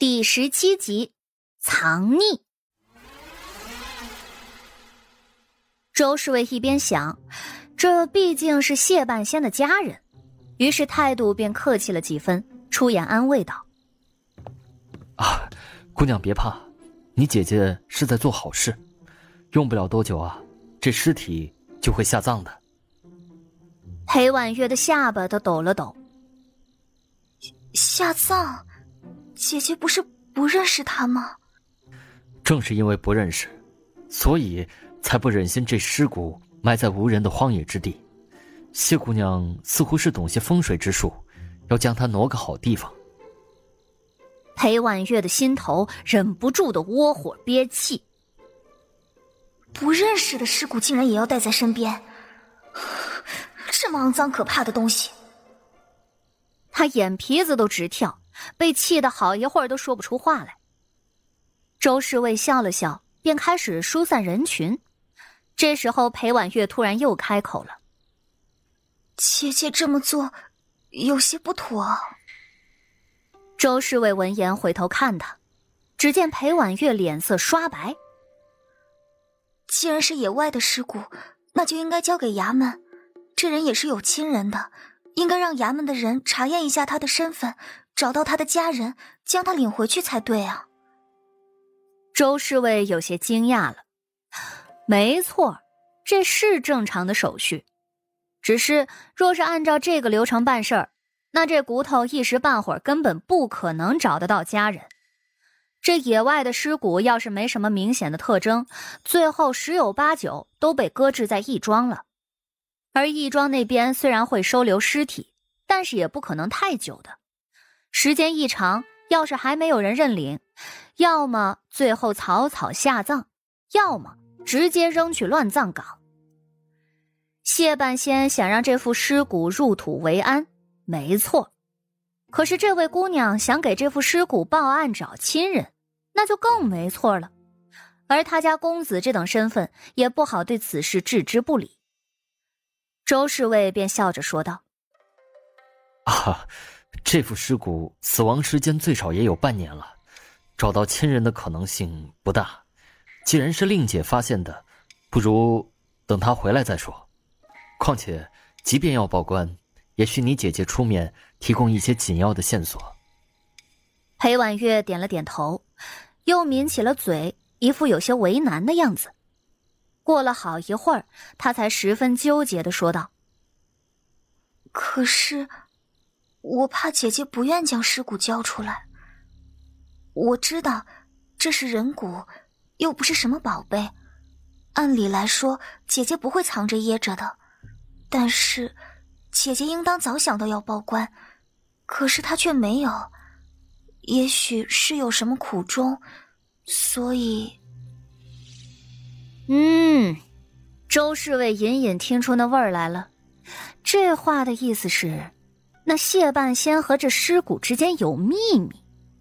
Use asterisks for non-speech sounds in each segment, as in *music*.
第十七集，藏匿。周侍卫一边想，这毕竟是谢半仙的家人，于是态度便客气了几分，出言安慰道：“啊，姑娘别怕，你姐姐是在做好事，用不了多久啊，这尸体就会下葬的。”裴婉月的下巴都抖了抖，下葬。姐姐不是不认识他吗？正是因为不认识，所以才不忍心这尸骨埋在无人的荒野之地。谢姑娘似乎是懂些风水之术，要将他挪个好地方。裴婉月的心头忍不住的窝火憋气。不认识的尸骨竟然也要带在身边，这么肮脏可怕的东西，他眼皮子都直跳。被气得好一会儿都说不出话来。周侍卫笑了笑，便开始疏散人群。这时候，裴婉月突然又开口了：“姐姐这么做，有些不妥。”周侍卫闻言回头看他，只见裴婉月脸色刷白。既然是野外的尸骨，那就应该交给衙门。这人也是有亲人的，应该让衙门的人查验一下他的身份。找到他的家人，将他领回去才对啊！周侍卫有些惊讶了。没错，这是正常的手续。只是，若是按照这个流程办事儿，那这骨头一时半会儿根本不可能找得到家人。这野外的尸骨要是没什么明显的特征，最后十有八九都被搁置在义庄了。而义庄那边虽然会收留尸体，但是也不可能太久的。时间一长，要是还没有人认领，要么最后草草下葬，要么直接扔去乱葬岗。谢半仙想让这副尸骨入土为安，没错。可是这位姑娘想给这副尸骨报案找亲人，那就更没错了。而他家公子这等身份，也不好对此事置之不理。周侍卫便笑着说道：“啊。”这副尸骨死亡时间最少也有半年了，找到亲人的可能性不大。既然是令姐发现的，不如等她回来再说。况且，即便要报官，也需你姐姐出面提供一些紧要的线索。裴婉月点了点头，又抿起了嘴，一副有些为难的样子。过了好一会儿，他才十分纠结的说道：“可是……”我怕姐姐不愿将尸骨交出来。我知道这是人骨，又不是什么宝贝，按理来说姐姐不会藏着掖着的。但是姐姐应当早想到要报官，可是她却没有，也许是有什么苦衷，所以……嗯，周侍卫隐隐听出那味儿来了，这话的意思是。那谢半仙和这尸骨之间有秘密，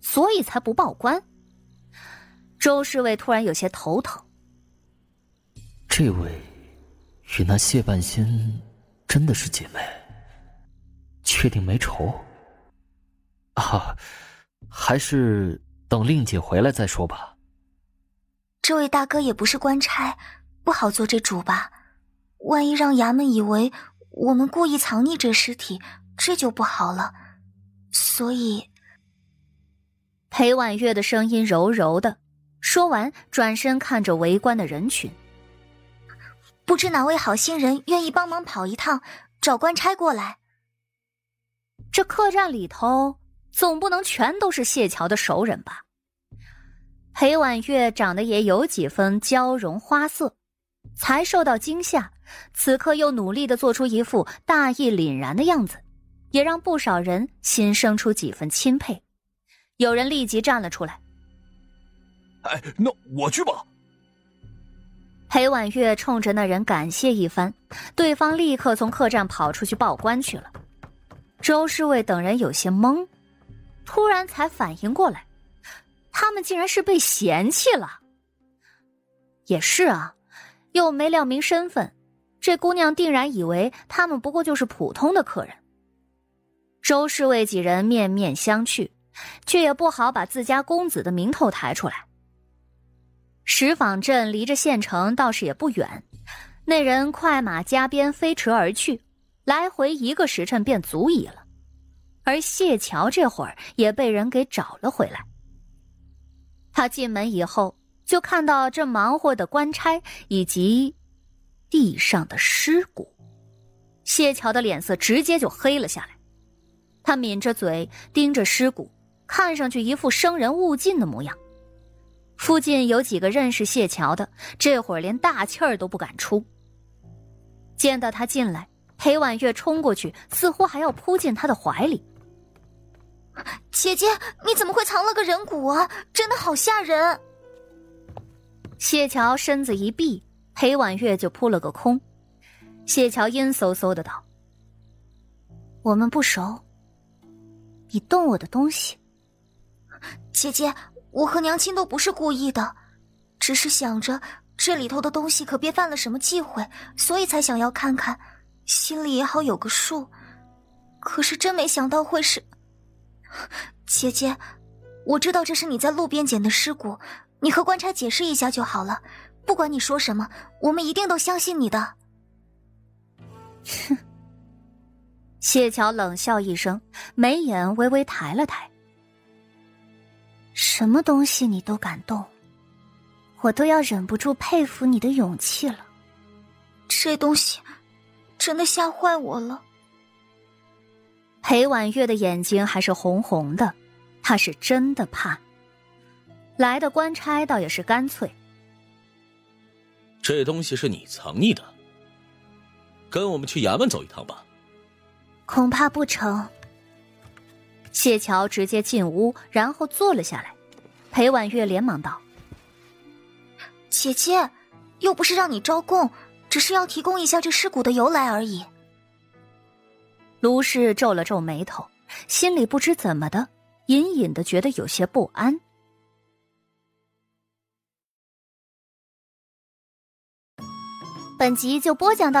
所以才不报官。周侍卫突然有些头疼。这位与那谢半仙真的是姐妹？确定没仇？啊，还是等令姐回来再说吧。这位大哥也不是官差，不好做这主吧？万一让衙门以为我们故意藏匿这尸体。这就不好了，所以，裴婉月的声音柔柔的，说完，转身看着围观的人群，不知哪位好心人愿意帮忙跑一趟，找官差过来。这客栈里头总不能全都是谢桥的熟人吧？裴婉月长得也有几分娇容花色，才受到惊吓，此刻又努力的做出一副大义凛然的样子。也让不少人心生出几分钦佩，有人立即站了出来。哎，那我去吧。裴婉月冲着那人感谢一番，对方立刻从客栈跑出去报官去了。周侍卫等人有些懵，突然才反应过来，他们竟然是被嫌弃了。也是啊，又没亮明身份，这姑娘定然以为他们不过就是普通的客人。周侍卫几人面面相觑，却也不好把自家公子的名头抬出来。石坊镇离着县城倒是也不远，那人快马加鞭飞驰而去，来回一个时辰便足矣了。而谢桥这会儿也被人给找了回来。他进门以后，就看到这忙活的官差以及地上的尸骨，谢桥的脸色直接就黑了下来。他抿着嘴盯着尸骨，看上去一副生人勿近的模样。附近有几个认识谢桥的，这会儿连大气儿都不敢出。见到他进来，裴婉月冲过去，似乎还要扑进他的怀里。姐姐，你怎么会藏了个人骨啊？真的好吓人！谢桥身子一闭，裴婉月就扑了个空。谢桥阴飕飕的道：“我们不熟，你动我的东西。”姐姐，我和娘亲都不是故意的，只是想着这里头的东西可别犯了什么忌讳，所以才想要看看，心里也好有个数。可是真没想到会是…… *laughs* 姐姐，我知道这是你在路边捡的尸骨，你和官差解释一下就好了。不管你说什么，我们一定都相信你的。哼！*laughs* 谢桥冷笑一声，眉眼微微抬了抬。什么东西你都敢动，我都要忍不住佩服你的勇气了。这东西真的吓坏我了。裴婉月的眼睛还是红红的，他是真的怕。来的官差倒也是干脆。这东西是你藏匿的，跟我们去衙门走一趟吧。恐怕不成。谢桥直接进屋，然后坐了下来。裴婉月连忙道：“姐姐，又不是让你招供，只是要提供一下这尸骨的由来而已。”卢氏皱了皱眉头，心里不知怎么的，隐隐的觉得有些不安。本集就播讲到，